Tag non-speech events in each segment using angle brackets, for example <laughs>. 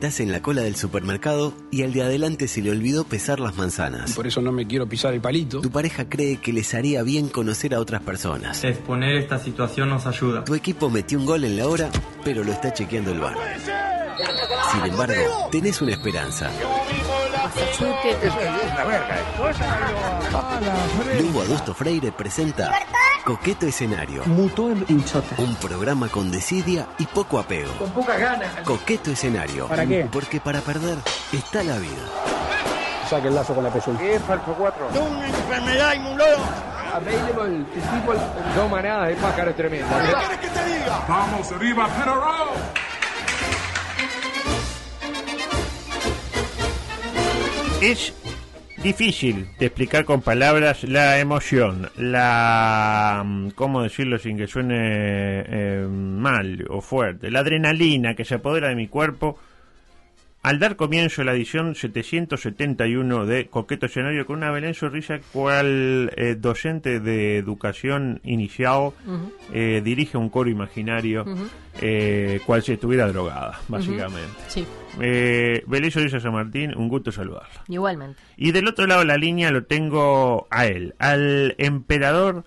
Estás en la cola del supermercado y al de adelante se le olvidó pesar las manzanas. Por eso no me quiero pisar el palito. Tu pareja cree que les haría bien conocer a otras personas. Exponer esta situación nos ayuda. Tu equipo metió un gol en la hora, pero lo está chequeando el bar. Sin embargo, tenés una esperanza. Lugo Adusto Freire presenta Coqueto Escenario. Mutó en hinchota. Un programa con desidia y poco apego. Con pocas ganas. Coqueto Escenario. ¿Para qué? Porque para perder está la vida. Saque el lazo con la pezuña. ¿Qué es falso 4? una enfermedad inmunóloga. Available to people. Dos manadas de pájaros tremendas. ¿Qué quieres que te diga? Vamos arriba, Penarol. Es difícil de explicar con palabras la emoción, la... mm, ¿cómo decirlo sin que suene eh, mal o fuerte? La adrenalina que se apodera de mi cuerpo al dar comienzo a la edición 771 de Coqueto Escenario con una Belén Sonrisa cual eh, docente de educación inicial eh, dirige un coro imaginario eh, cual si estuviera drogada, básicamente. Sí, Belén San Martín, un gusto saludarla. igualmente. Y del otro lado de la línea lo tengo a él, al emperador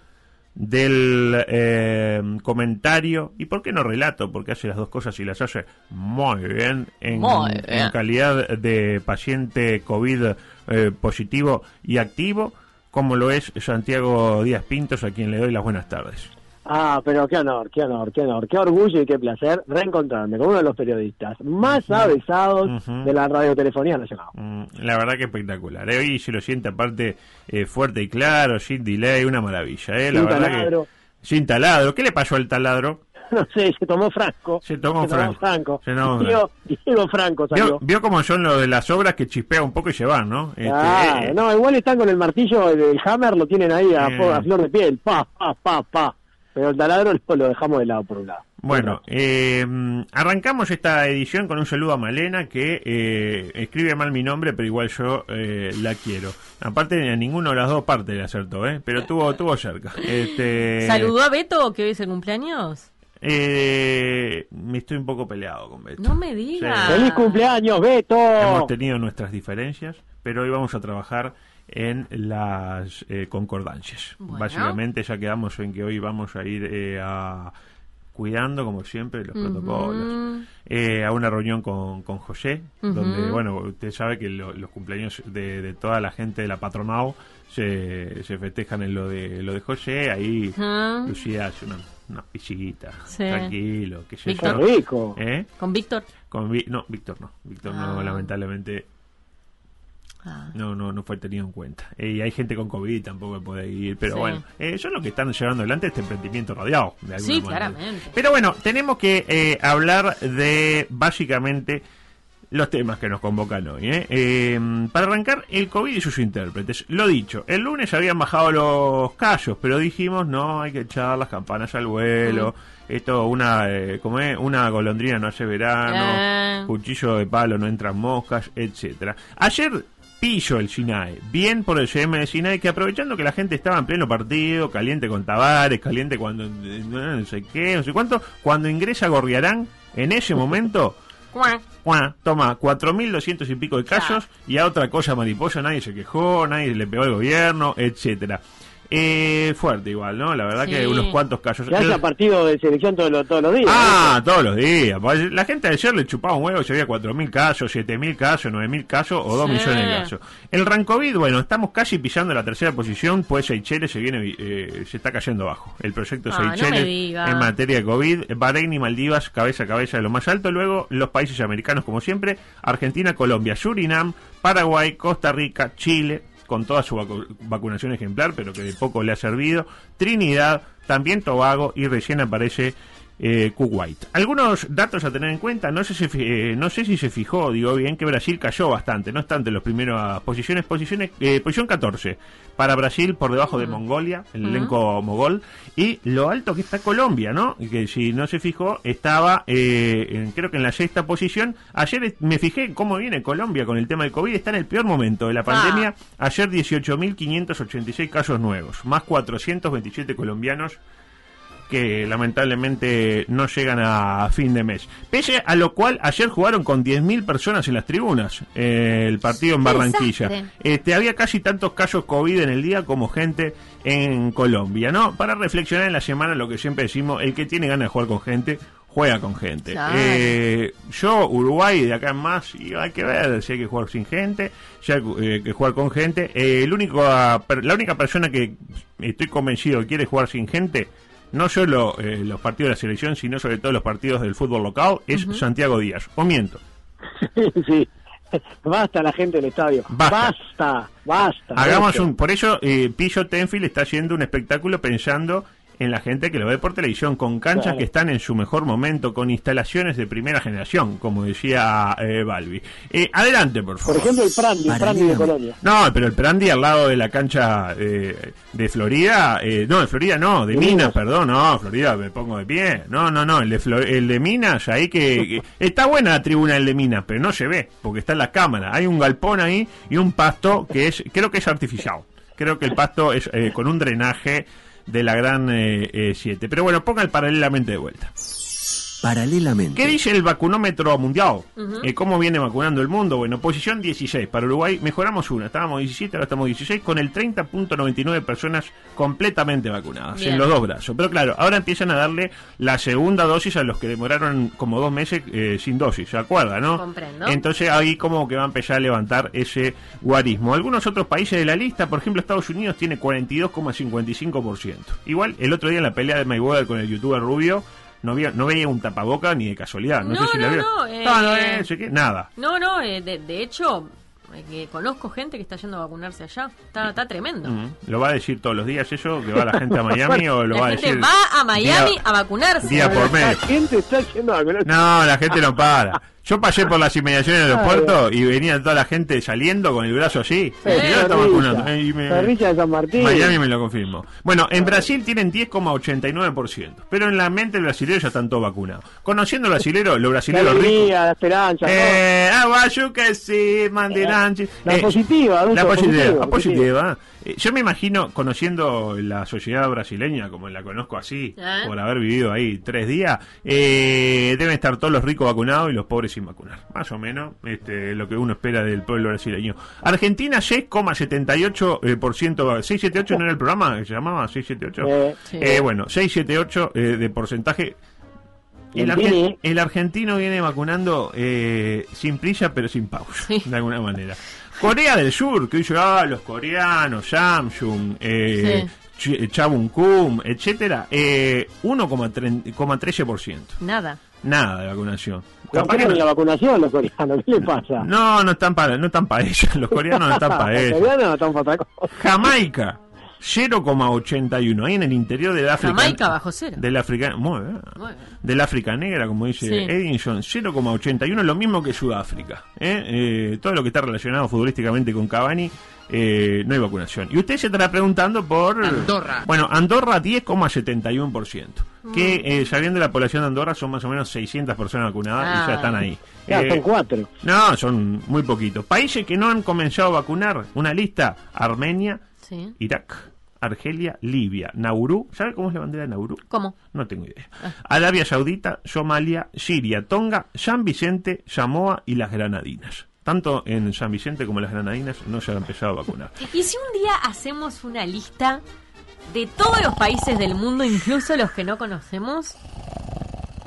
del eh, comentario y por qué no relato porque hace las dos cosas y las hace muy bien en, Muy bien. en calidad de paciente covid eh, positivo y activo como lo es Santiago Díaz Pintos a quien le doy las buenas tardes Ah, pero qué honor, qué honor, qué honor, qué orgullo y qué placer reencontrarme con uno de los periodistas más avesados de la radiotelefonía nacional. Mm, la verdad que espectacular ¿eh? se lo siente aparte eh, fuerte y claro sin delay una maravilla ¿eh? la Sin verdad taladro. que sin taladro ¿qué le pasó al taladro? <laughs> No sé, se tomó Franco. Se tomó Franco. Franco. Se tomó Diego Franco Vio, salió. vio cómo son lo de las obras que chispea un poco y se van, ¿no? Este, Ah, eh, no, igual están con el martillo del hammer, lo tienen ahí a, Eh. a flor de piel, pa, pa, pa, pa. Pero el taladro <laughs> lo, lo dejamos de lado por un lado. Bueno, eh, arrancamos esta edición con un saludo a Malena que eh, escribe mal mi nombre, pero igual yo eh, la quiero. Aparte, a ninguno de las dos partes le acertó, ¿eh? Pero tuvo, tuvo cerca. Este, ¿Saludó a Beto que hoy es el cumpleaños? Eh, me estoy un poco peleado con Beto. No me digas. Sí. ¡Feliz cumpleaños, Beto! Hemos tenido nuestras diferencias, pero hoy vamos a trabajar en las eh, concordancias. Bueno. Básicamente ya quedamos en que hoy vamos a ir eh, a cuidando, como siempre, los protocolos. Eh, a una reunión con, con José, donde, bueno, usted sabe que lo- los cumpleaños de, de toda la gente de la patronal se, se festejan en lo de lo de José, ahí. Lucía hace una, una pisita, Sí. tranquilo, qué sé Víctor. ¿Eh? ¿Con Víctor? Con Vi- no, Víctor no. Víctor no, Ah. lamentablemente Ah. no, no, no fue tenido en cuenta. Eh, y hay gente con COVID tampoco puede ir. Pero Sí. bueno, eh, son los que están llevando adelante este emprendimiento radiado. De alguna Sí, manera. claramente. Pero bueno, tenemos que eh, hablar de básicamente los temas que nos convocan hoy. ¿eh? Eh, para arrancar, el COVID y sus intérpretes. Lo dicho, el lunes habían bajado los casos, pero dijimos, no, hay que echar las campanas al vuelo. Esto, una, eh, como es, una golondrina no hace verano, Eh. cuchillo de palo no entran moscas, etcétera. Ayer pillo el SINAE, bien por el CM de SINAE, que aprovechando que la gente estaba en pleno partido, caliente con Tavares, caliente cuando eh, no sé qué, no sé cuánto, cuando ingresa Gorriarán, en ese momento. <laughs> Juan, toma 4.200 y pico de casos y a otra cosa mariposa, nadie se quejó, nadie le pegó al gobierno, etcétera. Eh, fuerte igual, ¿no? La verdad Sí. que unos cuantos casos. Que haya partido de selección todos los, todos los días. Ah, todos los días. Pues, La gente ayer le chupaba un huevo si había 4.000 casos, 7.000 casos, 9.000 casos o 2 Sí. millones de casos. El Rancovid, bueno, estamos casi pisando la tercera posición, pues Seychelles se viene, eh, se está cayendo abajo. El proyecto Ah, Seychelles en materia de COVID, Bahrein y Maldivas cabeza a cabeza de lo más alto, luego los países americanos como siempre, Argentina, Colombia, Surinam, Paraguay, Costa Rica, Chile, con toda su vacu- vacunación ejemplar, pero que de poco le ha servido, Trinidad, también Tobago y recién aparece eh, Kuwait. Algunos datos a tener en cuenta, no sé, si, eh, no sé si se fijó, digo bien, que Brasil cayó bastante, no entre las primeras posiciones, posiciones eh, posición 14 para Brasil por debajo de Mongolia, el elenco mogol, y lo alto que está Colombia, ¿no? Que si no se fijó, estaba, eh, en- creo que en la sexta posición. Ayer me fijé cómo viene Colombia con el tema del COVID, está en el peor momento de la pandemia. Ayer 18.586 casos nuevos, más 427 colombianos que lamentablemente no llegan a fin de mes. Pese a lo cual, ayer jugaron con 10.000 personas en las tribunas eh, el partido en Barranquilla. Este, había casi tantos casos COVID en el día como gente en Colombia, ¿no? Para reflexionar en la semana lo que siempre decimos, el que tiene ganas de jugar con gente, juega con gente. Claro. Eh, yo, Uruguay, de acá en más, y hay que ver si hay que jugar sin gente, si hay eh, que jugar con gente. Eh, el único, la única persona que estoy convencido que quiere jugar sin gente, no solo eh, los partidos de la selección, sino sobre todo los partidos del fútbol local, es Santiago Díaz. O miento. <laughs> sí. Basta la gente del estadio. Basta. Basta, basta. Hagamos Basta. un. Por eso, eh, Pillo Tenfield está haciendo un espectáculo pensando en la gente que lo ve por televisión, con canchas Claro. que están en su mejor momento, con instalaciones de primera generación, como decía eh, Balbi. Eh, adelante, por favor. Por ejemplo, el Prandi, el Prandi de Colonia. No, pero el Prandi al lado de la cancha eh, de Florida, eh, no, de Florida no, de De Minas, Minas. perdón, no, Florida me pongo de pie. No, no, no, el de, Flo- el de Minas, ahí que, que- <laughs> está buena la tribuna del de Minas, pero no se ve, porque está en la cámara. Hay un galpón ahí y un pasto que es, creo que es artificial. Creo que el pasto es eh, con un drenaje de la gran 7. pero bueno, ponga el paralelamente de vuelta. Paralelamente. ¿Qué dice el vacunómetro mundial? Eh, ¿Cómo viene vacunando el mundo? Bueno, posición 16 para Uruguay. Mejoramos una. Estábamos 17, ahora estamos 16 con el 30.99 personas completamente vacunadas Bien. en los dos brazos. Pero claro, ahora empiezan a darle la segunda dosis a los que demoraron como dos meses eh, sin dosis. ¿Se acuerda, no? Comprendo. Entonces ahí como que va a empezar a levantar ese guarismo. Algunos otros países de la lista, por ejemplo Estados Unidos tiene 42,55%. Igual el otro día en la pelea de Mayweather con el youtuber Rubio no, veía, no veía un tapaboca ni de casualidad. No, No, sé si la no, vio. no, eh, no, no, eh, nada. No, no, eh, de, de hecho, eh, que conozco gente que está yendo a vacunarse allá. Está, está tremendo. Mm. ¿Lo va a decir todos los días eso? ¿Que va la gente a <laughs> Miami o lo La va a gente decir? va a Miami día- a vacunarse. día por La mes? gente está yendo a vacunar. No, la gente no para. <laughs> Yo pasé por las inmediaciones del aeropuerto y venía toda la gente saliendo con el brazo así. Sí, Y yo vacunando. Y me- de San Martín. Miami me lo confirmó. Bueno, en Brasil tienen 10,89%, pero en la mente del brasilero ya están todos vacunados. Conociendo al brasilero, los brasileros ricos. la esperanza. Eh, aguayo que sí, mandiranchi. La Eh, positiva, adulto, La positiva, positivo, la positiva. Eh, Yo me imagino, conociendo la sociedad brasileña, como la conozco así, ¿Eh? por haber vivido ahí tres días, eh, deben estar todos los ricos vacunados y los pobres sin vacunar. Más o menos este, lo que uno espera del pueblo brasileño. Argentina, 6,78%. Eh, por ciento, 678 no era el programa que se llamaba 678. Eh, Sí. Eh, bueno, 678 eh, de porcentaje. El, argentino viene vacunando eh, sin prisa pero sin pausa, Sí. de alguna manera. Corea del Sur, que dice, ah, los coreanos, Samsung, eh, Ch- Chabunkum, etcétera, eh, 1,13%. Nada. Nada de vacunación. no- la vacunación los coreanos. ¿Qué le pasa? no, no están para, no están para ellos. Los coreanos no están <laughs> para Los ellos. coreanos no están para otra cosa. Jamaica, 0,81. Ahí en el interior del África. Jamaica bajo cero. Del África. Muy bien. Muy bien. Del África Negra, como dice Sí. Edinson, 0,81, lo mismo que Sudáfrica. ¿eh? Eh, todo lo que está relacionado futbolísticamente con Cavani, eh, no hay vacunación. Y usted se estará preguntando por. Andorra. Bueno, Andorra 10,71%. Que Mm. eh, sabiendo la población de Andorra son más o menos 600 personas vacunadas y ya Ah. están ahí. Ya, Eh, son cuatro. no, son muy poquitos. Países que no han comenzado a vacunar, una lista: Armenia, Sí. Irak, Argelia, Libia, Nauru. ¿Sabe cómo es la bandera de Nauru? ¿Cómo? No tengo idea. Arabia Saudita, Somalia, Siria, Tonga, San Vicente, Samoa y las Granadinas. Tanto en San Vicente como en las Granadinas no se ha empezado a vacunar. <laughs> ¿Y si un día hacemos una lista de todos los países del mundo, incluso los que no conocemos?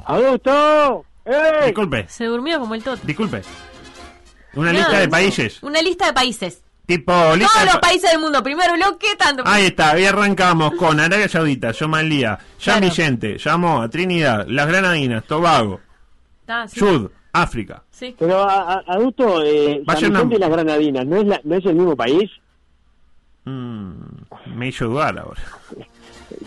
¡Augusto! ¡Ey! Disculpe, Se durmió como el toto. disculpe. Una lista de no. países. Una lista de países. Tipo, lista Todos de los pa- países del mundo. Primero bloque, tanto. Ahí está, ahí arrancamos con Arabia Saudita, Somalia, San Claro. Samoa, Trinidad, las Granadinas, Tobago, sí. Sud, África. Sí. Pero, a- a- adulto, eh, a San y las Granadinas, ¿no es, la, ¿no es el mismo país? Mm, me hizo dudar ahora. <laughs>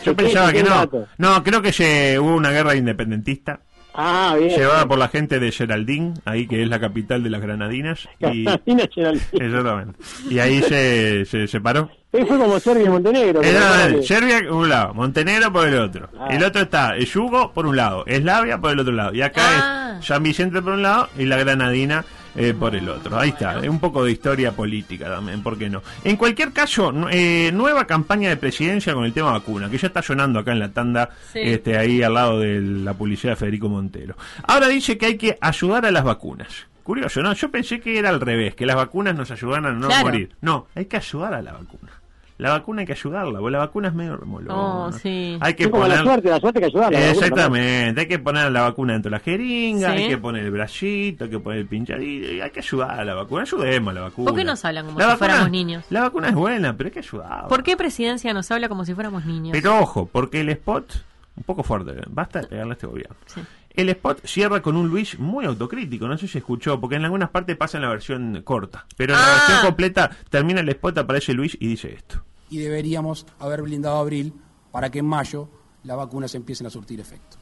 Yo ¿Qué- pensaba que no. dato? No, creo que se, hubo una guerra independentista Ah, bien. llevada por la gente de Geraldine, ahí que es la capital de las Granadinas. Y, exactamente. Y ahí se, se separó. Eh, Fue como Serbia y Montenegro. Era. Serbia por un lado, Montenegro por el otro. Ah. El otro está el Yugo por un lado, Eslavia por el otro lado. Y acá Ah. es San Vicente por un lado y la Granadina eh, por el otro. Ahí está, es un poco de historia política también, ¿por qué no? En cualquier caso, eh, nueva campaña de presidencia con el tema vacuna, que ya está sonando acá en la tanda, Sí. este, ahí al lado de la publicidad de Federico Montero. Ahora dice que hay que ayudar a las vacunas. Curioso, ¿no? Yo pensé que era al revés, que las vacunas nos ayudaran a no Claro. morir. No, hay que ayudar a la vacuna. La vacuna hay que ayudarla, porque la vacuna es medio remolona. Oh, sí. Hay que la poner... suerte, la suerte hay que ayudarla. la vacuna, Exactamente, hay que poner la vacuna dentro de la jeringa, Sí. hay que poner el bracito, hay que poner el pinchadito, hay que ayudar a la vacuna, ayudemos a la vacuna. ¿Por qué nos hablan como La si vacuna- fuéramos niños? La vacuna es buena, pero hay que ayudar. ¿Por qué presidencia nos habla como si fuéramos niños? Pero ojo, porque el spot, un poco fuerte, basta de pegarle a este gobierno. Sí. El spot cierra con un Luis muy autocrítico, no sé si escuchó, porque en algunas partes pasa en la versión corta, pero en la Ah. versión completa termina el spot, aparece Luis y dice esto. Y deberíamos haber blindado abril para que en mayo las vacunas empiecen a surtir efecto.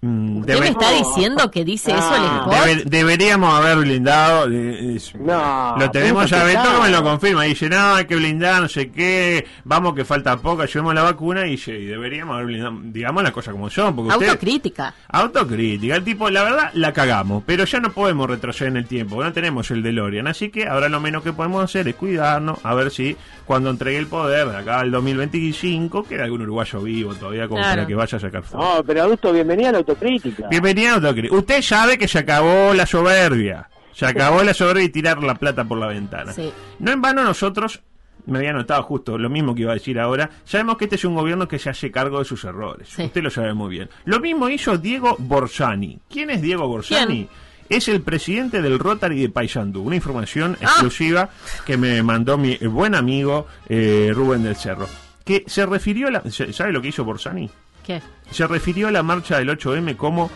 Mm, ¿Usted debe- me está diciendo que dice eso el Ah. Debe- deberíamos haber blindado. eh, No, lo tenemos ya. que Beto está. me lo confirma. Dice: No, hay que blindar, no sé qué. Vamos, que falta poco. Llevemos la vacuna. Y, deberíamos haber blindado. Digamos las cosas como son. Porque usted. Autocrítica. Autocrítica. El tipo, la verdad, la cagamos. Pero ya no podemos retroceder en el tiempo. porque No tenemos el DeLorean. Así que ahora lo menos que podemos hacer es cuidarnos. A ver si cuando entregue el poder de acá al 2025 queda algún uruguayo vivo todavía como Claro. para que vaya a sacar fotos. No, pero adulto, bienvenida a la autocrítica. Bienvenido a Autocrítica. Usted sabe que se acabó la soberbia. Se acabó la soberbia y tirar la plata por la ventana. Sí. No en vano nosotros, me había notado justo lo mismo que iba a decir ahora, sabemos que este es un gobierno que se hace cargo de sus errores. Sí. Usted lo sabe muy bien. Lo mismo hizo Diego Borsani. ¿Quién es Diego Borsani? ¿Quién? Es el presidente del Rotary de Paysandú. Una información Ah. exclusiva que me mandó mi buen amigo eh, Rubén del Cerro. Que se refirió a la... ¿Sabe lo que hizo Borsani? ¿Qué? Se refirió a la marcha del 8M como,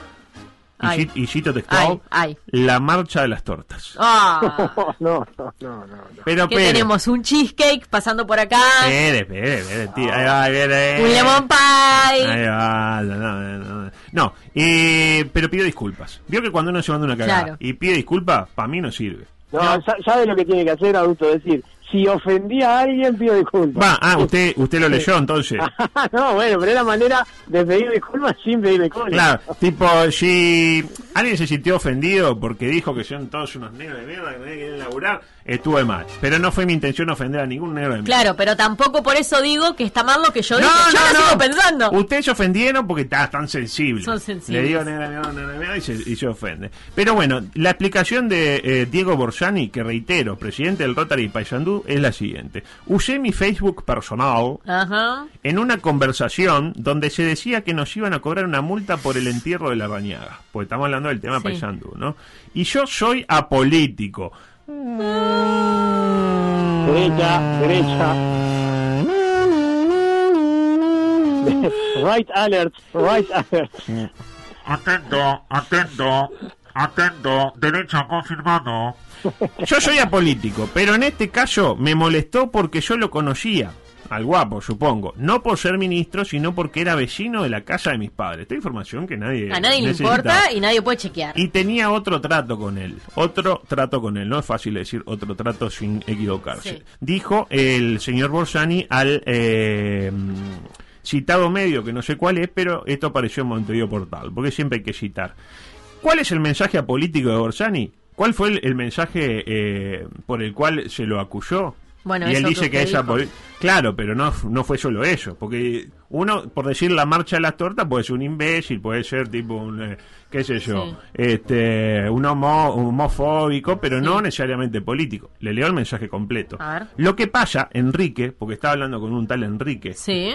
y, Ay. y cito textual, Ay, ay. la marcha de las tortas. Ah, <laughs> No, no, no, no. no. Pero que espere, tenemos un cheesecake pasando por acá, espere, espere, espere, tío, ahí va, un lemon pie. Ahí va, no, no, no, no. No, eh, pero pido disculpas. Vio que cuando uno se manda una cagada Claro. y pide disculpas, para mí no sirve. No, sa- ¿sabe lo que tiene que hacer adulto? Decir, si ofendí a alguien, pido disculpas. Va, ah, usted, usted lo leyó entonces. <laughs> no, bueno, pero es la manera de pedir disculpas sin pedir disculpas. Claro, tipo, si alguien se sintió ofendido porque dijo que son todos unos negros de mierda que no quieren laburar, estuve mal. Pero no fue mi intención ofender a ningún negro de mierda. Claro, pero tampoco por eso digo que está mal lo que yo dije. yo lo sigo pensando. Ustedes se ofendieron porque está tan sensible. Son sensibles. Le digo negra, negra, negra, y se, y se ofende. Pero bueno, la explicación de eh, Diego Borsani, que reitero, presidente del Rotary Paysandú, es la siguiente. Usé mi Facebook personal Ajá. en una conversación donde se decía que nos iban a cobrar una multa por el entierro de la rañaga. Porque estamos hablando del tema Sí. Paysandú, ¿no? Y yo soy apolítico. Derecha, derecha. right alert, right alert. Atento, atento, atento, derecha confirmado. Yo soy apolítico, pero en este caso me molestó porque yo lo conocía. Al guapo, supongo. No por ser ministro, sino porque era vecino de la casa de mis padres. Esta información que nadie. A nadie le importa y nadie puede chequear. Y tenía otro trato con él. Otro trato con él. No es fácil decir otro trato sin equivocarse. Sí. Dijo el señor Borsani al eh, citado medio, que no sé cuál es, pero esto apareció en Montevideo Portal, porque siempre hay que citar. ¿Cuál es el mensaje apolítico de Borsani? ¿Cuál fue el, el mensaje eh, por el cual se lo acusó? Bueno, y él que dice que, dijo. poli- Claro, pero no, no fue solo eso, porque uno, por decir la marcha de las tortas, puede ser un imbécil, puede ser tipo un, eh, qué sé yo, Sí. este, un, homo- homofóbico, pero Sí. no necesariamente político. Le leo el mensaje completo. A ver. Lo que pasa, Enrique, porque estaba hablando con un tal Enrique, Sí.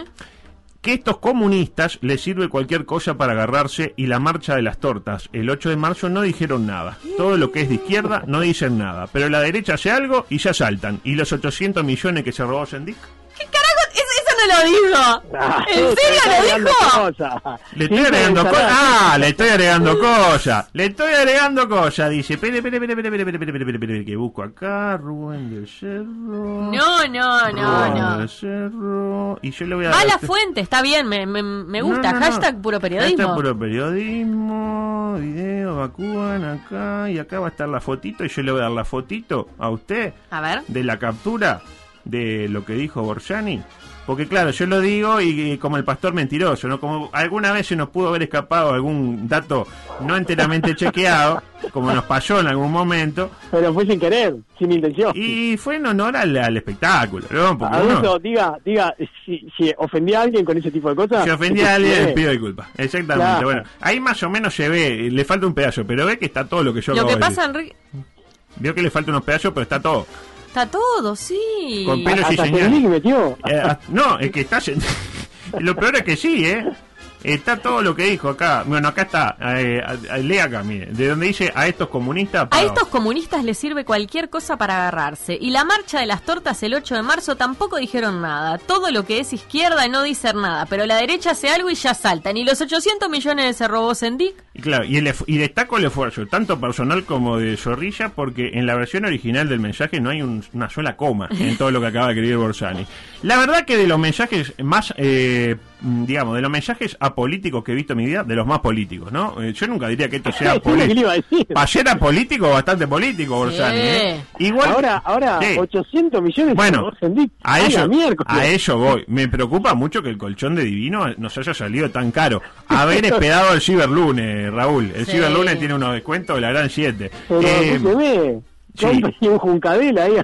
Que estos comunistas les sirve cualquier cosa para agarrarse y la marcha de las tortas el 8 de marzo no dijeron nada. Todo lo que es de izquierda no dicen nada, pero la derecha hace algo y ya saltan. ¿Y los 800 millones que se robó Sendic? Lo dijo? Ah, ¿En serio lo dijo? Le estoy agregando cosas. Ah, le estoy agregando cosas. Le estoy agregando cosas. Dice, espere, espere, espere, espere, espere, espere, espere, espere, que busco acá, Rubén del Cerro. No, no, no, Rubén no. del Cerro. Y yo le voy a Va a dar- la fuente, está bien, me, me, me gusta. No, no, no. Hashtag puro periodismo. Hashtag puro periodismo, video, vacúan acá. Y acá va a estar la fotito. Y yo le voy a dar la fotito a usted A ver. de la captura de lo que dijo Borjani. Porque claro, yo lo digo y, y como el pastor mentiroso, ¿no? Como alguna vez se nos pudo haber escapado algún dato no enteramente chequeado, como nos pasó en algún momento, Pero fue sin querer, sin intención. y fue en honor al, al espectáculo, ¿no? Porque uno, Adulto, diga, diga, si, si ofendí a alguien con ese tipo de cosas. si ofendí a alguien, pido disculpas. Exactamente. Claro. Bueno, ahí más o menos se ve, le falta un pedazo, pero ve que está todo lo que yo Lo acabo que de pasa, decir. Enrique, Vio que le falta unos pedazos, pero está todo. Está todo, sí. Con pelo y Hasta señal. Federico metió. Eh, no, es que está. <laughs> lo peor es que sí, ¿eh? Está todo lo que dijo acá. Bueno, acá está. Eh, lee acá, mire. De donde dice a estos comunistas. A estos comunistas les sirve cualquier cosa para agarrarse. Y la marcha de las tortas el 8 de marzo tampoco dijeron nada. Todo lo que es izquierda no dice nada. Pero la derecha hace algo y ya saltan. Y los 800 millones se robó Sendic. Y claro, y, el, y destaco el esfuerzo, tanto personal como de Zorrilla, porque en la versión original del mensaje no hay un- una sola coma en todo lo que acaba de escribir Borsani. La verdad que de los mensajes más, eh, digamos, de los mensajes apolíticos que he visto en mi vida, de los más políticos, ¿no? Eh, yo nunca diría que esto <laughs> sea político. Ayer era político, bastante político, Borsani. ¿eh? Igual, Ahora, ahora, Sí. 800 millones Bueno, de a ello, a ello voy. Me preocupa mucho que el colchón de Divino nos haya salido tan caro. Haber esperado el ciberlunes, Raúl. El Sí. ciberlunes tiene unos descuentos de la gran 7. Pero, Eh. Compre un ahí.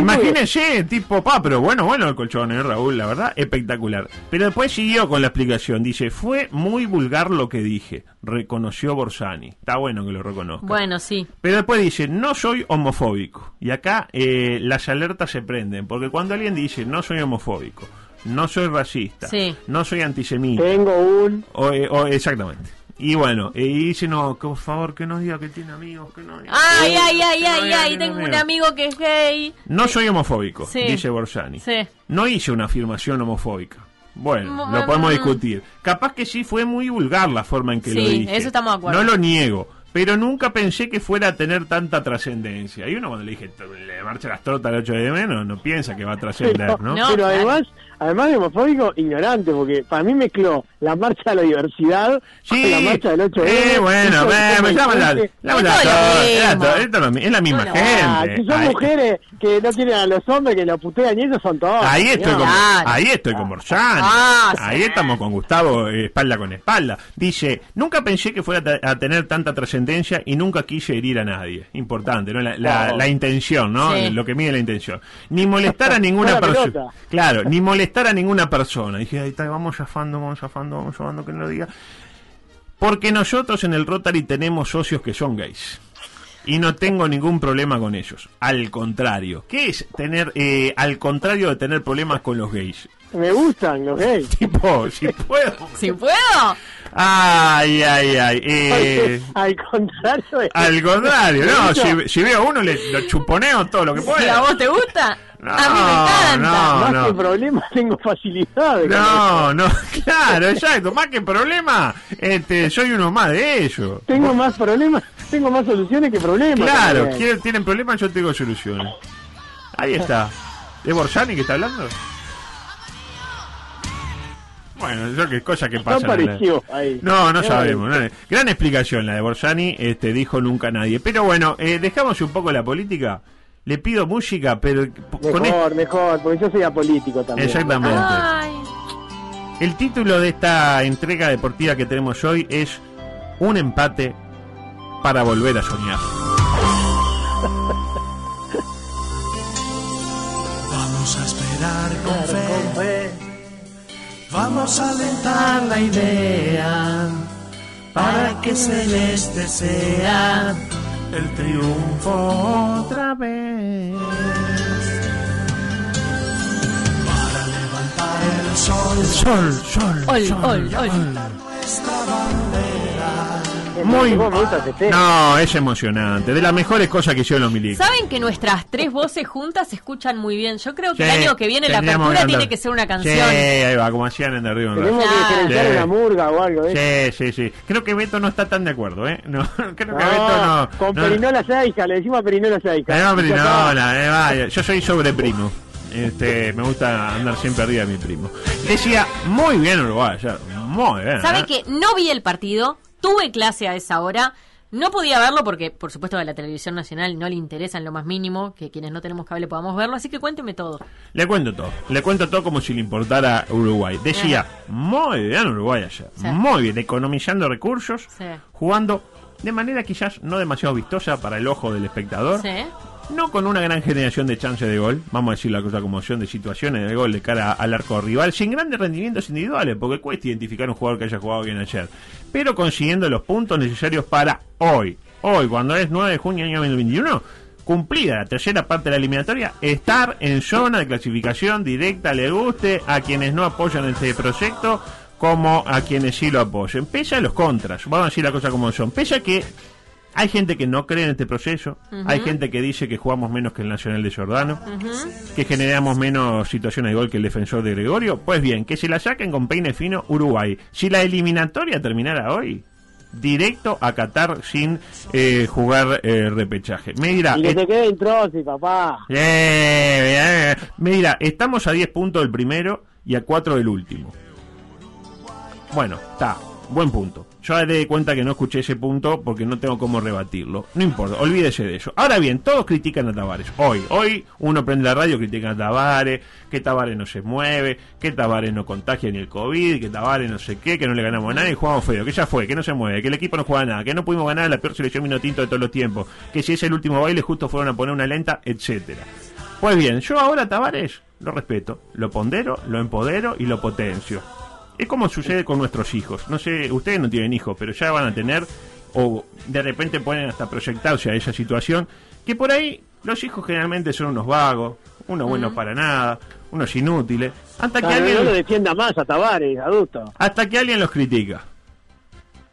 Imagínense, tipo pa, pero bueno, bueno el colchón, eh, Raúl, la verdad, espectacular. Pero después siguió con la explicación. Dice, fue muy vulgar lo que dije, reconoció Borsani. Está bueno que lo reconozca. Bueno, sí. Pero después dice, no soy homofóbico. Y acá eh, las alertas se prenden, porque cuando alguien dice, no soy homofóbico, no soy racista, Sí. no soy antisemita, Tengo un... o, eh, o- exactamente. Y bueno, y dice, no, por favor, que no diga que tiene amigos, que no. Ay, ay, ay, no ay, ay. Tengo un amigo que es gay. No soy homofóbico, Sí. dice Borsani. Sí. No hice una afirmación homofóbica. Bueno, Mm, lo podemos discutir. Capaz que sí fue muy vulgar la forma en que Sí, lo dije. eso estamos de acuerdo. No lo niego, pero nunca pensé que fuera a tener tanta trascendencia. Y uno cuando le dije, le marcha las tortas el 8 de menos, no piensa que va a trascender, ¿no? No. pero claro. además, además de homofóbico, ignorante, porque para mí mezcló la marcha de la diversidad Sí, con la marcha del 8 de eh, bueno, me, me como llama la, gente- la- Es la- la- la- es la misma lo- Ah, gente. si son Ahí- mujeres que no quieren a los hombres, que lo putean y eso son todos. Ahí estoy, con, Claro. ahí estoy con. Ah, sí. Ahí estamos con Gustavo eh, espalda con espalda. Dice, nunca pensé que fuera a tener tanta trascendencia y nunca quise herir a nadie. Importante, ¿no? La, la- la intención, ¿no? Sí. Lo que mide la intención. Ni molestar a ninguna persona. Claro, ni molestar a ninguna persona. Dije, ahí está, vamos zafando, vamos zafando, vamos zafando, que no lo diga. Porque nosotros en el Rotary tenemos socios que son gays. Y no tengo ningún problema con ellos. Al contrario. ¿Qué es tener, eh, al contrario de tener problemas con los gays? Me gustan los gays. <laughs> Tipo, si puedo. Si puedo. Ay, ay, ay. eh, <laughs> Al contrario. de- al contrario, no. Si, si veo a uno, le lo chuponeo todo lo que Si a pueda. vos te gusta, No, a mí me encanta. no. Más que problemas, tengo facilidades. No, no, <laughs> claro, exacto. Más que problema, este, soy uno más de ellos. Tengo más problemas, tengo más soluciones que problemas. Claro, quieren- tienen problemas, yo tengo soluciones. Ahí está. ¿Es Borsani que está hablando? Bueno, yo qué cosa que No pasa. apareció ahí. No, no sabemos. no. Gran explicación la de Borsani, este, dijo nunca nadie. Pero bueno, eh, dejamos un poco la política. Le pido música, pero con Mejor, mejor, porque yo soy apolítico también. Exactamente. Ay. El título de esta entrega deportiva que tenemos hoy es Un empate para volver a soñar. Vamos a esperar con Claro, fe, con fe. Vamos a alentar la idea para que celeste sea el triunfo otra vez. Para levantar el sol, Sol, sol, Ol, ol, ol. nuestra bandera Muy ¿Cómo me gusta ese tema? No, es emocionante. De las mejores cosas que hicieron los milicos. ¿Saben que nuestras tres voces juntas se escuchan muy bien? Yo creo que Sí, el año que viene la apertura andar- tiene que ser una Sí, canción. ahí va, como hacían en Río. Tenemos que diferenciar Sí. una murga o algo, ¿eh? Sí, sí, sí. Creo que Beto no está tan de acuerdo, ¿eh? No, <laughs> creo que No, Beto no. con no- Perinola Saica, le decimos a Perinola Saica. Eh, no, Perinola, eh, vaya. Yo soy sobreprimo. Este, me gusta andar siempre arriba de mi primo. Decía, muy bien Uruguay, muy bien. ¿Sabe ¿eh? que no vi el partido? Tuve clase a esa hora. No podía verlo porque, por supuesto, a la televisión nacional no le interesa en lo más mínimo que quienes no tenemos cable podamos verlo. Así que cuénteme todo. Le cuento todo. Le cuento todo como si le importara Uruguay. Decía, muy bien Uruguay ayer. Sí. Muy bien, economizando recursos, Sí. jugando de manera quizás no demasiado vistosa para el ojo del espectador. Sí. No con una gran generación de chances de gol, vamos a decir la cosa como son, de situaciones de gol de cara al arco rival, sin grandes rendimientos individuales, porque cuesta identificar un jugador que haya jugado bien ayer, pero consiguiendo los puntos necesarios para hoy, hoy, cuando es 9 de junio del año 2021, cumplida la tercera parte de la eliminatoria, estar en zona de clasificación directa, le guste a quienes no apoyan este proyecto, como a quienes sí lo apoyen. Pese a los contras, vamos a decir la cosa como son, pese a que hay gente que no cree en este proceso, hay gente que dice que jugamos menos que el Nacional de Jordano, que generamos menos situaciones de gol que el defensor de Gregorio. Pues bien, que se la saquen con peine fino Uruguay. Si la eliminatoria terminara hoy, directo a Qatar sin eh, jugar eh, repechaje. Me dirá, Y que eh, te quede en Trozzi, papá. bien. me dirá, estamos a 10 puntos del primero y a 4 del último. Bueno, está, buen punto. Yo haré de cuenta que no escuché ese punto porque no tengo cómo rebatirlo. No importa, olvídese de eso. Ahora bien, todos critican a Tavares. Hoy, hoy uno prende la radio, critican a Tavares, que Tavares no se mueve, que Tavares no contagia ni el COVID, que Tavares no sé qué, que no le ganamos a nadie jugamos feo, que ya fue, que no se mueve, que el equipo no juega nada, que no pudimos ganar la peor selección minotinto de todos los tiempos, que si es el último baile justo fueron a poner una lenta, etcétera. Pues bien, yo ahora Tavares lo respeto, lo pondero, lo empodero y lo potencio. Es como sucede con nuestros hijos. No sé, ustedes no tienen hijos, pero ya van a tener, o de repente pueden hasta proyectarse a esa situación, que por ahí los hijos generalmente son unos vagos, unos buenos para nada, unos inútiles, hasta que alguien... no lo defienda más a Tavares, adulto. Hasta que alguien los critica.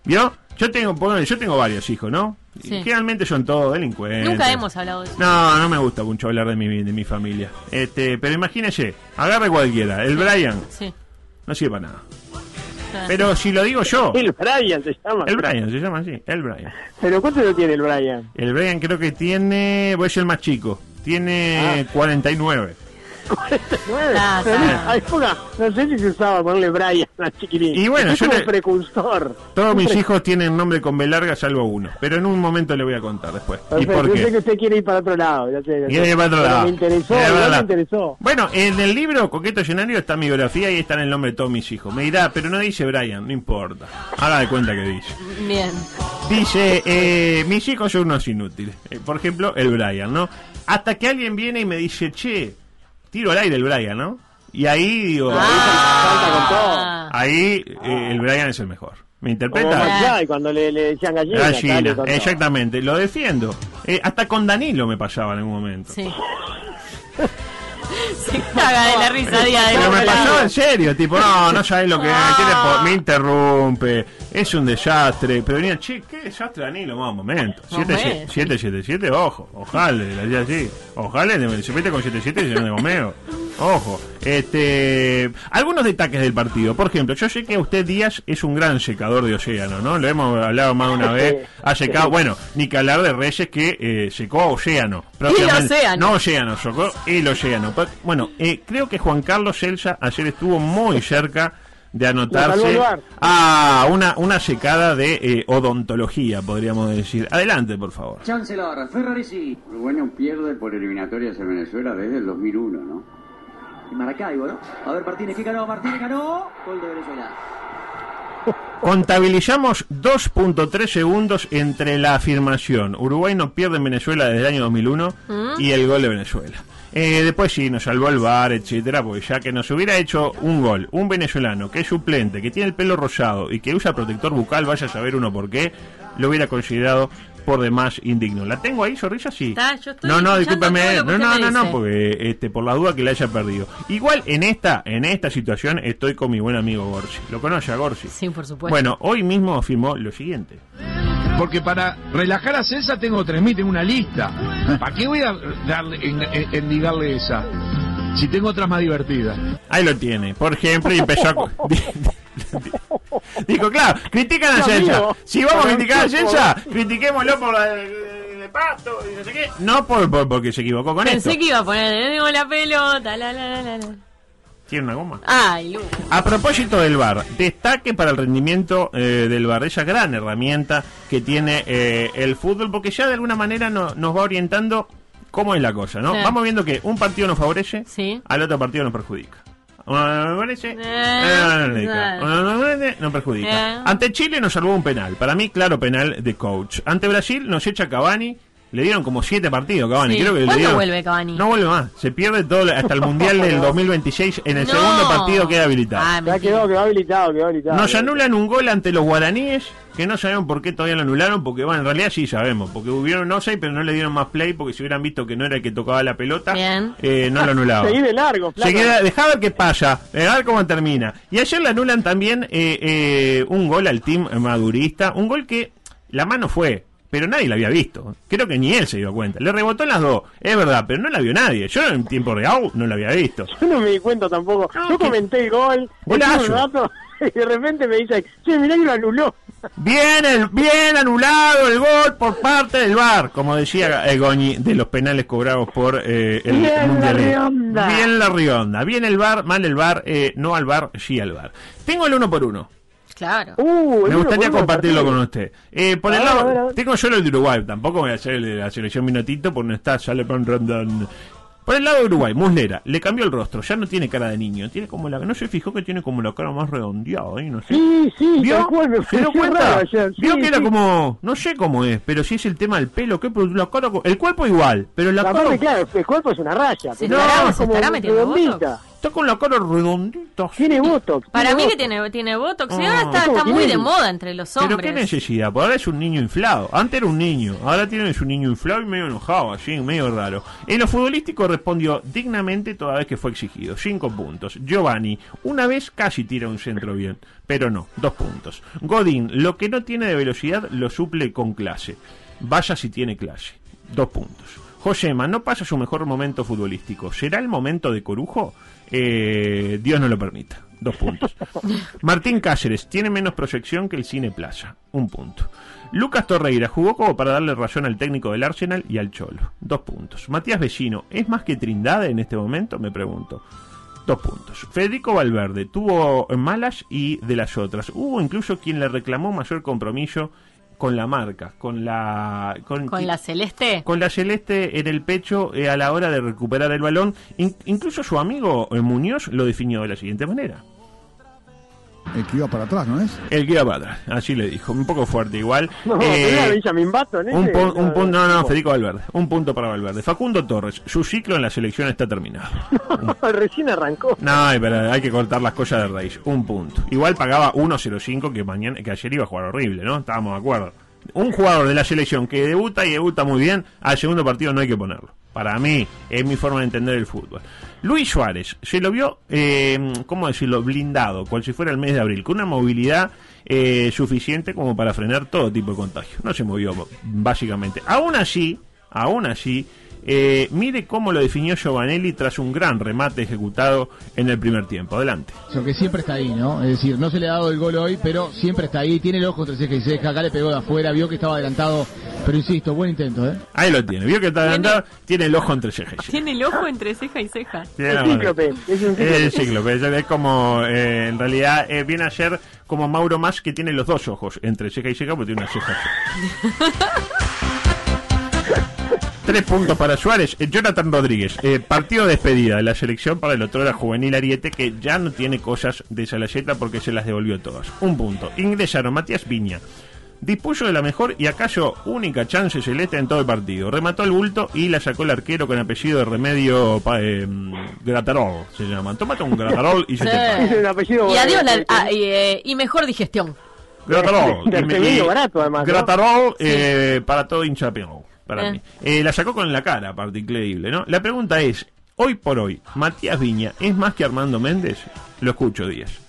¿Vio? Yo tengo, yo tengo varios hijos, ¿no? Sí. Generalmente son todos delincuentes. Nunca hemos hablado de eso. No, no me gusta mucho hablar de mi, de mi familia. Este, pero imagínese, agarre cualquiera. El Brian Sí. No sirve para nada. Claro. Pero si lo digo yo, El Brian se llama. el Brian se llama así, el Brian. ¿Pero cuánto lo tiene el Brian? El Brian creo que tiene, voy a ser el más chico, tiene 49. Nueve. Ah, Pero está. no- sé si se usaba ponerle Brian a. Y bueno, es yo como le- precursor. Todos mis hijos tienen nombre con B larga salvo uno, pero en un momento le voy a contar después. ¿Y Perfecto, por yo sé que usted quiere ir para otro lado. Ya sé, ya Quiere sé. ir para otro lado. Me interesó, me. Bueno, en el libro Coqueto Escenario está mi biografía y ahí está el nombre de todos mis hijos. Me dirá, pero no dice Brian, no importa. Haga de cuenta que dice. Bien. Dice, eh, mis hijos son unos inútiles. Eh, por ejemplo, el Brian, ¿no? Hasta que alguien viene y me dice, che, tiro al aire el Brian, ¿no? Y ahí digo, Ah. ahí eh, el Brian es el mejor. ¿Me interpreta? Cuando le, le decían gallina. Gallina, exactamente, lo defiendo. Eh, hasta con Danilo me pasaba en algún momento. Sí. Se <laughs> caga de la risa día de Pero me pasaba en serio, tipo, no, no sabes lo que es, ¿qué le po- me interrumpe, es un desastre. Pero venía, che, qué desastre, Danilo, vamos, momento. Momento. 777, ojo, ojalá, le hacía así. Ojalá, le- se mete con 77 y se de gomeo. Ojo, este, algunos detalles del partido. Por ejemplo, yo sé que usted Díaz es un gran secador de océano, ¿no? Lo hemos hablado más de una <laughs> vez. Ha secado, bueno, ni que hablar de Reyes que eh, secó océano. propiamente. océano. No océano, secó el océano. Bueno, eh, creo que Juan Carlos Elsa ayer estuvo muy cerca de anotarse el a una, una secada de eh, odontología, podríamos decir. Adelante, por favor. Chancellor, Ferraresi. Uruguay no pierde por eliminatorias en Venezuela desde el 2001, ¿no? Y Maracaibo, ¿no? A ver, Martínez, ¿qué ganó? Martínez ganó. Gol de Venezuela. Contabilizamos 2.3 segundos entre la afirmación Uruguay no pierde en Venezuela desde el año 2001 ¿Mm? y el gol de Venezuela. Eh, después sí, nos salvó el VAR, etcétera, porque ya que nos hubiera hecho un gol, un venezolano que es suplente, que tiene el pelo rosado y que usa protector bucal, vaya a saber uno por qué, lo hubiera considerado por demás indigno. ¿La tengo ahí, Zorrilla? Sí. Está, yo estoy No, no, que No, no, no, no, porque este, por la duda que la haya perdido. Igual en esta, en esta situación estoy con mi buen amigo Gorsi. ¿Lo conoce a Gorsi? Sí, por supuesto. Bueno, hoy mismo afirmó lo siguiente. Porque para relajar a César tengo 3.000, tengo una lista. ¿Para qué voy a darle, en, en- endigarle esa? Si tengo otras más divertidas. Ahí lo tiene. Por ejemplo, y empezó a... <laughs> <laughs> Dijo, claro, critican a mío. Si vamos a criticar a fútbol. critiquémoslo por la de, pasto y no sé qué. No por, por- porque se equivocó con Pensé esto. que iba a poner, le dimos la pelota, la la la la. la. Tiene una goma. Ay, Lu. A propósito del VAR, destaque para el rendimiento eh, del VAR, esa gran herramienta que tiene eh, el fútbol, porque ya de alguna manera no- nos va orientando cómo es la cosa, ¿no? Sí. Vamos viendo que un partido nos favorece, Sí. al otro partido nos perjudica. Eh, eh, nos perjudica. eh. Ante Chile nos salvó un penal, para mí claro penal de coach. Ante Brasil nos echa Cavani, le dieron como siete partidos Cavani, Sí. creo que le ¿Cuándo dieron- vuelve Cavani? No vuelve más, se pierde todo hasta el <laughs> Mundial del 2026, en el No. segundo partido queda habilitado. Ah, Ya quedó, quedó habilitado, quedó habilitado. Nos anulan un gol ante los guaraníes, que no sabemos por qué todavía lo anularon, porque bueno, en realidad sí sabemos, porque hubieron no sé, pero no le dieron más play, porque si hubieran visto que no era el que tocaba la pelota, eh, no lo <laughs> anulaban. Seguí de largo, flaco. Se queda, dejá ver qué pasa, eh, a ver cómo termina. Y ayer le anulan también eh, eh, un gol al team madurista, un gol que la mano fue, pero nadie la había visto. Creo que ni él se dio cuenta. Le rebotó en las dos, es verdad, pero no la vio nadie. Yo en tiempo real no la había visto. Yo no me di cuenta tampoco. Yo comenté el gol, Golazo. Un <laughs> y de repente me dicen, che, mirá que lo anuló. Bien, el, bien anulado el gol por parte del VAR, como decía eh, Goñi, de los penales cobrados por eh, el Bien la Mundialito. Rionda. Bien la rionda. Bien el VAR, mal el VAR, eh, no al VAR, sí al VAR. Tengo el uno por uno. Claro. Uh, Me gustaría compartirlo con usted. Eh, por A el lado, ver, ver. tengo yo el de Uruguay, tampoco voy a hacer el de la selección minutito porque no está, sale con Rondón. Por el lado de Uruguay, Muslera, le cambió el rostro, ya no tiene cara de niño, tiene como la, no se fijó que tiene como la cara más redondeada, ¿eh? no sé. Sí, sí, ¿Vio? me ¿Se dio pareció cuenta? raro ayer, Vio sí, que era sí. como, no sé cómo es, pero si es el tema del pelo, ¿qué? Pero la cara, el cuerpo igual, pero la, La cara parte, claro, el cuerpo es una raya. ¿Se pero estará- es se como estará metiendo. Está con la cara redondita. Tiene botox. Para tiene mí que tiene, tiene botox. Ah. ahora está, está muy de moda entre los Pero qué hombres. necesidad, porque ahora es un niño inflado. Antes era un niño, ahora tienes un niño inflado y medio enojado, así, medio raro. En lo futbolístico respondió dignamente toda vez que fue exigido. Cinco puntos. Giovanni, una vez casi tira un centro bien, pero no, dos puntos. Godín, lo que no tiene de velocidad lo suple con clase. Vaya si tiene clase. Dos puntos. Josema, no pasa su mejor momento futbolístico. ¿Será el momento de Corujo? Eh, Dios no lo permita. Dos puntos. <laughs> Martín Cáceres tiene menos proyección que el Cine Plaza. Un punto. Lucas Torreira jugó como para darle razón al técnico del Arsenal y al Cholo. Dos puntos. Matías Vecino, ¿es más que Trindade en este momento? Me pregunto. Dos puntos. Federico Valverde tuvo malas y de las otras. Hubo incluso quien le reclamó mayor compromiso con la marca, con la... Con la celeste. Con la celeste en el pecho eh, a la hora de recuperar el balón. In- incluso su amigo eh, Muñoz lo definió de la siguiente manera. El que iba para atrás, ¿no es? El que iba para atrás, así le dijo. Un poco fuerte igual. <laughs> No, Eh, un, pu- un punto, no, no, no, Federico Valverde. Un punto para Valverde. Facundo Torres, su ciclo en la selección está terminado. <laughs> Recién arrancó. No, pero hay que cortar las cosas de raíz. Un punto. Igual pagaba 1.05 que mañana, que ayer iba a jugar horrible, ¿no? Estábamos de acuerdo. Un jugador de la selección que debuta y debuta muy bien, al segundo partido no hay que ponerlo. Para mí, es mi forma de entender el fútbol. Luis Suárez, se lo vio, eh, ¿cómo decirlo?, blindado, cual si fuera el mes de abril, con una movilidad eh, suficiente como para frenar todo tipo de contagio. No se movió, básicamente. Aún así, aún así, eh, mire cómo lo definió Giovanelli tras un gran remate ejecutado en el primer tiempo. Adelante. Lo que siempre está ahí, ¿no? Es decir, no se le ha dado el gol hoy, pero siempre está ahí. Tiene el ojo entre ceja y ceja. Acá le pegó de afuera, vio que estaba adelantado. Pero insisto, buen intento, ¿eh? Ahí lo tiene. Vio que está adelantado, tiene el ojo entre cejas. y cejas. Tiene el ojo entre ceja y ceja. Tiene la mano. El cíclope. Es, es como, eh, en realidad, eh, viene a ser como Mauro Más que tiene los dos ojos entre ceja y ceja, porque tiene una ceja. <laughs> Tres puntos para Suárez. Eh, Jonathan Rodríguez, eh, partido de despedida de la selección para el otro era juvenil Ariete, que ya no tiene cosas de Salayeta porque se las devolvió todas. Un punto. Ingresaron Matías Viña. Dispuso de la mejor y acaso única chance celeste en todo el partido. Remató el bulto y la sacó el arquero con apellido de remedio pa- eh, Gratarol, se llama. Tómate un Gratarol y se te. Y adiós la- ah, y, eh, y mejor digestión. Gratarol. Y y- barato, además, ¿no? Gratarol eh, para todo hincha Peñarol, para Eh. mí. Eh, la sacó con la cara, aparte, increíble, ¿no? La pregunta es, hoy por hoy, ¿Matías Viña es más que Armando Méndez? Lo escucho, Díaz.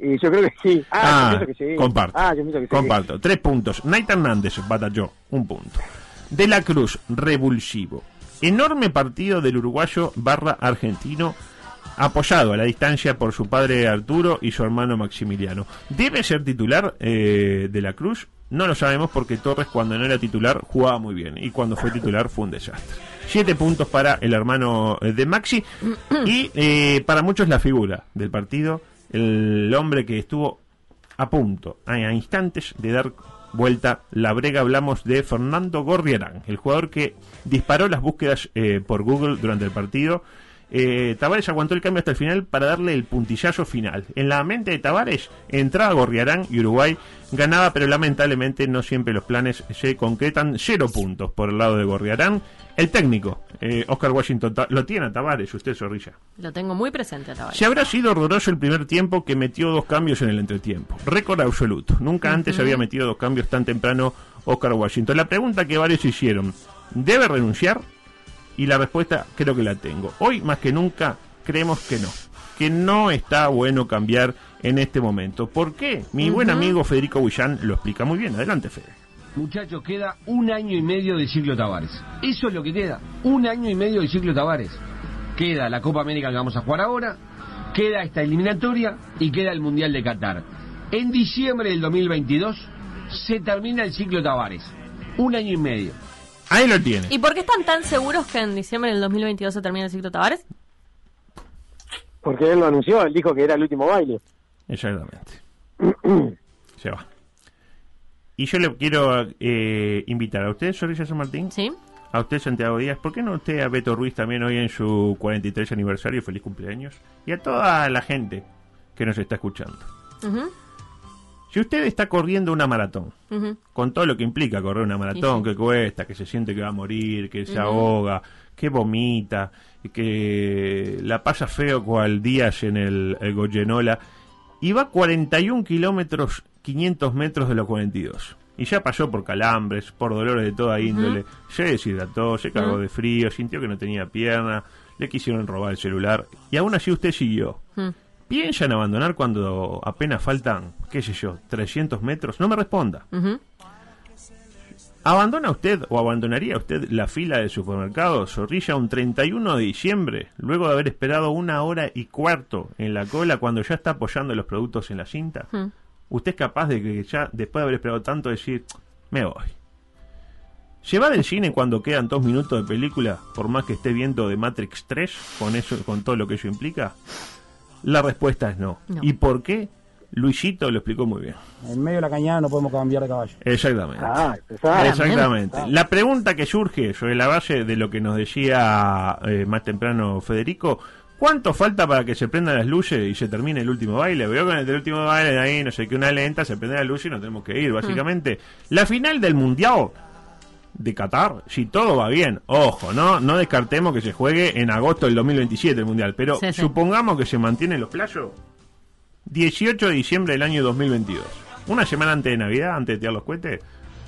Y yo creo que sí. Ah, Ah, yo pienso que sí. comparto. Ah, yo pienso que sí. Comparto. Tres puntos. Nait Hernández batalló. Un punto. De la Cruz, revulsivo. Enorme partido del uruguayo barra argentino, apoyado a la distancia por su padre Arturo y su hermano Maximiliano. ¿Debe ser titular eh, de la Cruz? No lo sabemos porque Torres cuando no era titular jugaba muy bien y cuando fue titular fue un desastre. Siete puntos para el hermano eh, de Maxi y eh, para muchos la figura del partido, el hombre que estuvo a punto, a, instantes de dar vuelta la brega. Hablamos de Fernando Gorriarán, el jugador que disparó las búsquedas eh, por Google durante el partido. Eh, Tavares aguantó el cambio hasta el final para darle el puntillazo final. En la mente de Tavares entraba Gorriarán y Uruguay ganaba, pero lamentablemente no siempre los planes se concretan. Cero puntos por el lado de Gorriarán. El técnico, eh, Oscar Washington, lo tiene a Tavares, usted Zorrilla. Lo tengo muy presente, Tavares. Se habrá sido horroroso el primer tiempo que metió dos cambios en el entretiempo. Récord absoluto. Nunca antes había metido dos cambios tan temprano Oscar Washington. La pregunta que varios hicieron, ¿debe renunciar? Y la respuesta creo que la tengo. Hoy más que nunca creemos que no. Que no está bueno cambiar en este momento. ¿Por qué? Mi buen amigo Federico Huillán lo explica muy bien. Adelante, Fede. Muchachos, queda un año y medio de ciclo Tavares. Eso es lo que queda. Un año y medio de ciclo Tavares. Queda la Copa América que vamos a jugar ahora, queda esta eliminatoria y queda el Mundial de Qatar. En diciembre del 2022 se termina el ciclo Tavares. Un año y medio. Ahí lo tiene. ¿Y por qué están tan seguros que en diciembre del 2022 se termina el ciclo Tavares? Porque él lo anunció, él dijo que era el último baile. Exactamente. <clears throat> Se va. Y yo le quiero eh, invitar a usted, Soraya San Martín. Sí. A usted, Santiago Díaz. ¿Por qué no usted a Beto Ruiz también hoy en su 43 aniversario? Feliz cumpleaños. Y a toda la gente que nos está escuchando. Ujú, Si usted está corriendo una maratón, con todo lo que implica correr una maratón, Sí, sí. que cuesta, que se siente que va a morir, que se ahoga, que vomita, que la pasa feo cual días en el, el Goyenola, y va 41 kilómetros, 500 metros de los 42. Y ya pasó por calambres, por dolores de toda índole, se deshidrató, se cagó de frío, sintió que no tenía pierna, le quisieron robar el celular, y aún así usted siguió. ¿Piensa en abandonar cuando apenas faltan, qué sé yo, 300 metros? No me responda. ¿Abandona usted o abandonaría usted la fila del supermercado Zorrilla un 31 de diciembre, luego de haber esperado una hora y cuarto en la cola cuando ya está apoyando los productos en la cinta? ¿Usted es capaz de que ya, después de haber esperado tanto, decir, me voy? ¿Se va del cine cuando quedan dos minutos de película, por más que esté viendo de Matrix 3, con, eso, con todo lo que ello implica? La respuesta es no. No. ¿Y por qué? Luisito lo explicó muy bien. En medio de la cañada no podemos cambiar de caballo. Exactamente. Ah, Exactamente. Ah. La pregunta que surge sobre la base de lo que nos decía eh, más temprano Federico, ¿cuánto falta para que se prendan las luces y se termine el último baile? Veo con el del último baile ahí, no sé qué, una lenta, se prende la luz y nos tenemos que ir, básicamente. La final del Mundial de Qatar, si todo va bien, ojo, no no descartemos que se juegue en agosto del 2027 el Mundial, pero Sí, sí. supongamos que se mantienen los plazos, 18 de diciembre del año 2022. Una semana antes de Navidad, antes de tirar los cohetes,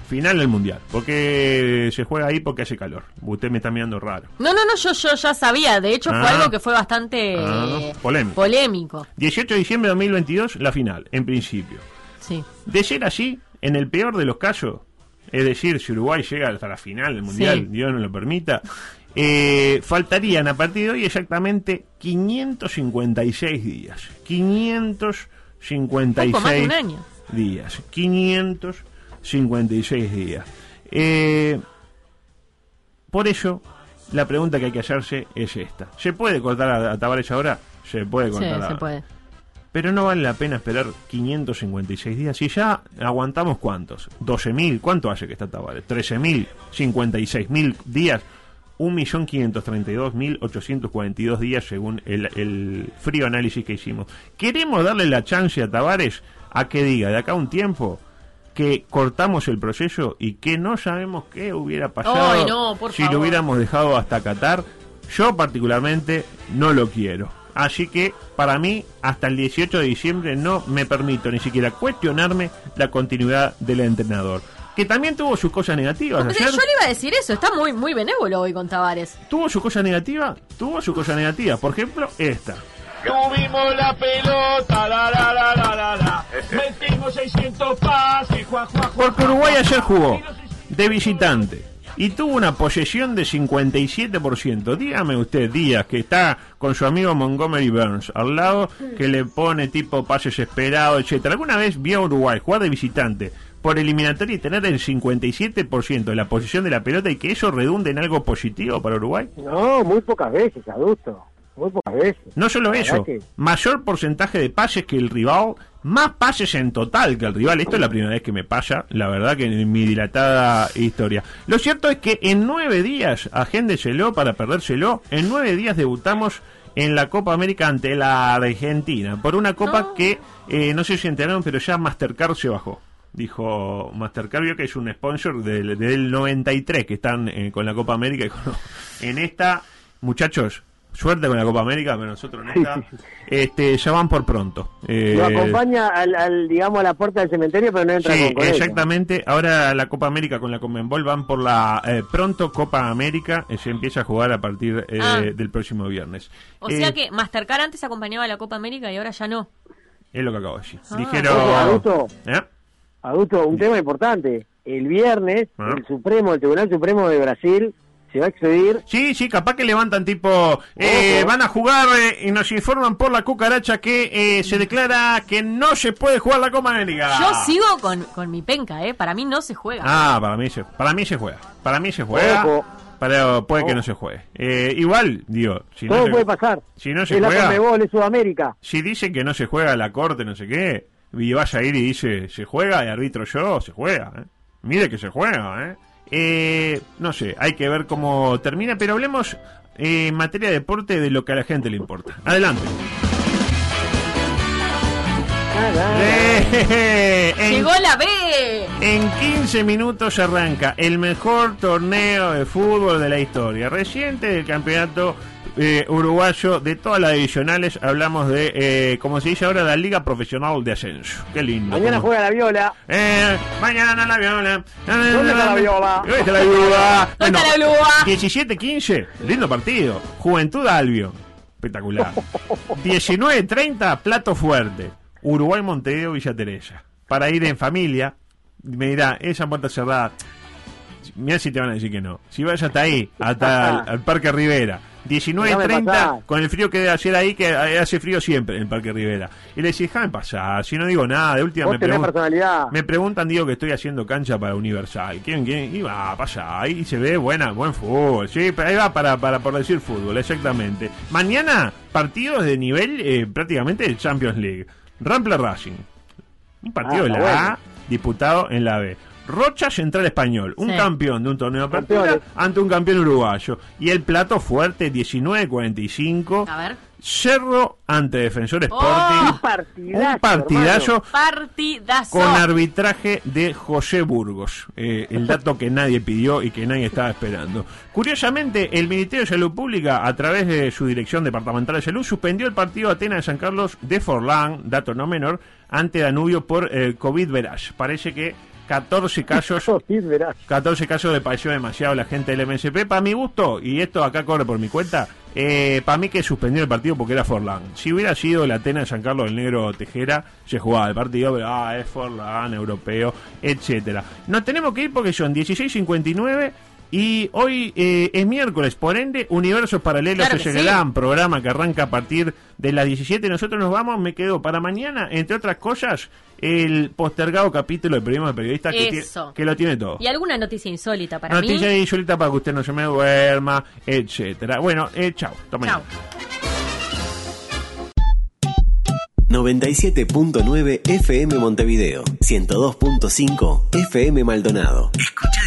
final del Mundial. Porque se juega ahí porque hace calor. Usted me está mirando raro. No, no, no, yo, yo ya sabía. De hecho, fue Ah. algo que fue bastante Ah, eh, polémico. polémico. 18 de diciembre de 2022, la final, en principio. Sí. De ser así, en el peor de los casos, es decir, si Uruguay llega hasta la final del Mundial, Sí. Dios no lo permita, eh, faltarían a partir de hoy exactamente 556 días. 556 Poco más de un año. días. 556 días. Eh, por eso, la pregunta que hay que hacerse es esta. ¿Se puede cortar a, a Tavares ahora? Se puede Sí, cortar se ahora. puede. Pero no vale la pena esperar 556 días. Y ya aguantamos cuántos? 12.000. ¿Cuánto hace que está Tavares? 13.000, 56.000 días. 1.532.842 días según el, el frío análisis que hicimos. ¿Queremos darle la chance a Tavares a que diga de acá a un tiempo que cortamos el proceso y que no sabemos qué hubiera pasado Ay, no, por si favor. lo hubiéramos dejado hasta Qatar? Yo particularmente no lo quiero. Así que para mí, hasta el 18 de diciembre no me permito ni siquiera cuestionarme la continuidad del entrenador. Que también tuvo sus cosas negativas. Ayer. yo le iba a decir eso. Está muy, muy benévolo hoy con Tavares. ¿Tuvo su cosa negativa? Tuvo su cosa negativa. Por ejemplo, esta. Tuvimos la pelota, la la la la la la. Metimos 600 pases, Juan, Juan, Porque Uruguay ayer jugó de visitante y tuvo una posesión de 57%. Dígame usted, Díaz, que está con su amigo Montgomery Burns al lado, que le pone tipo pases esperados, etcétera. ¿Alguna vez vio a Uruguay jugar de visitante por eliminatoria y tener el 57% de la posesión de la pelota y que eso redunde en algo positivo para Uruguay? No, muy pocas veces, adulto. Muy pocas veces. No solo eso, que- mayor porcentaje de pases que el rival, más pases en total que el rival. Esto es la primera vez que me pasa, la verdad que en mi dilatada historia. Lo cierto es que en nueve días, agéndeselo para perdérselo, en nueve días debutamos en la Copa América ante la Argentina, por una copa que, eh, no sé si enteraron, pero ya Mastercard se bajó. Dijo Mastercard, vio que es un sponsor del, del 93 que están eh, con la Copa América. y <laughs> con- en esta, muchachos, suerte con la Copa América, pero nosotros en esta, este, ya van por pronto. Eh, Lo acompaña al, al, digamos, a la puerta del cementerio, pero no entra Sí, con, con ella. exactamente. Ahora la Copa América con la Conmebol van por la eh, pronto Copa América. eh, se empieza a jugar a partir eh, Ah. del próximo viernes. O Eh, sea que Mastercard antes acompañaba a la Copa América y ahora ya no. Es lo que acabo de decir. Ah. Dijeron... Ojo, adulto, ¿Eh? adulto, un tema importante. El viernes, Ah. el Supremo, el Tribunal Supremo de Brasil, se va a expedir Sí, sí, capaz que levantan tipo, eh, van a jugar eh, y nos informan por la cucaracha que eh, se declara que no se puede jugar la Copa América. Yo sigo con, con mi penca, ¿eh? Para mí no se juega. Ah, para mí se, para mí se juega. Para mí se juega. Ojo. Pero puede que no se juegue. Eh, igual, digo, si no Todo se- puede pasar. Si no se es la juega, Conmebol, es Sudamérica. si dicen que no se juega la corte, no sé qué, y vas a ir y dice, se juega y arbitro yo, se juega. ¿eh? Mire que se juega, ¿eh? Eh, no sé, hay que ver cómo termina, pero hablemos eh, en materia de deporte de lo que a la gente le importa. Adelante. Eh, en- Llegó la B. en 15 minutos arranca el mejor torneo de fútbol de la historia. Reciente del campeonato eh, uruguayo de todas las divisionales. Hablamos de, eh, como se dice ahora, la Liga Profesional de Ascenso. Qué lindo. Mañana Como- juega la viola. Eh, mañana la viola. ¿Dónde está la viola? ¿Dónde está la viola? ¿Dónde está la viola? 17-15, lindo partido. Juventud Albio, espectacular. <laughs> 19-30, plato fuerte. Uruguay Montevideo Villa Teresa. Para ir en familia, me dirá, esa puerta cerrada. Mira si te van a decir que no. Si vas hasta ahí, hasta <laughs> el, al Parque Rivera. Déjame 19.30, pasar. con el frío que debe hacer ahí, que hace frío siempre en el Parque Rivera. Y le decís, déjame pasar, si no digo nada, de última me personalidad. Me preguntan, digo, que estoy haciendo cancha para Universal. ¿Quién, quién? Y va, pasa, ahí se ve buena, buen fútbol. Sí, pero ahí va para, para por decir fútbol, exactamente. Mañana, partidos de nivel eh, prácticamente Champions League. Rampla Racing. Un partido Ah, de la A disputado en la B. Rocha Central Español, un Sí. campeón de un torneo de apertura Campeones. ante un campeón uruguayo. Y el plato fuerte, 19-45. A ver. Cerro ante Defensor Oh, Sporting. partidazo, un partidazo Partidazo. con arbitraje de José Burgos. Eh, el dato que nadie pidió y que nadie estaba esperando. Curiosamente, el Ministerio de Salud Pública, a través de su Dirección Departamental de Salud, suspendió el partido Atenas de San Carlos de Forlán, dato no menor, ante Danubio por eh, COVID veraz. Parece que 14 casos <laughs> Sí, verás. 14 casos le pareció demasiado la gente del MSP. Para mi gusto, y esto acá corre por mi cuenta, eh, para mí que suspendió el partido porque era Forlán. Si hubiera sido la Atena de San Carlos del Negro Tejera, se jugaba el partido, pero ah, es Forlán, europeo, etcétera. Nos tenemos que ir porque son 16.59 y hoy eh, es miércoles, por ende, Universos Paralelos Claro es el sí. gran programa que arranca a partir de las 17. Nosotros nos vamos, me quedo para mañana, entre otras cosas, el postergado capítulo de Periodismo de Periodistas que, lo tiene todo. Y alguna noticia insólita para Noticia mí. insolita para que usted no se me duerma, etcétera. Bueno, eh, chao. Chao. 97.9 FM Montevideo, 102.5 FM Maldonado. Escucha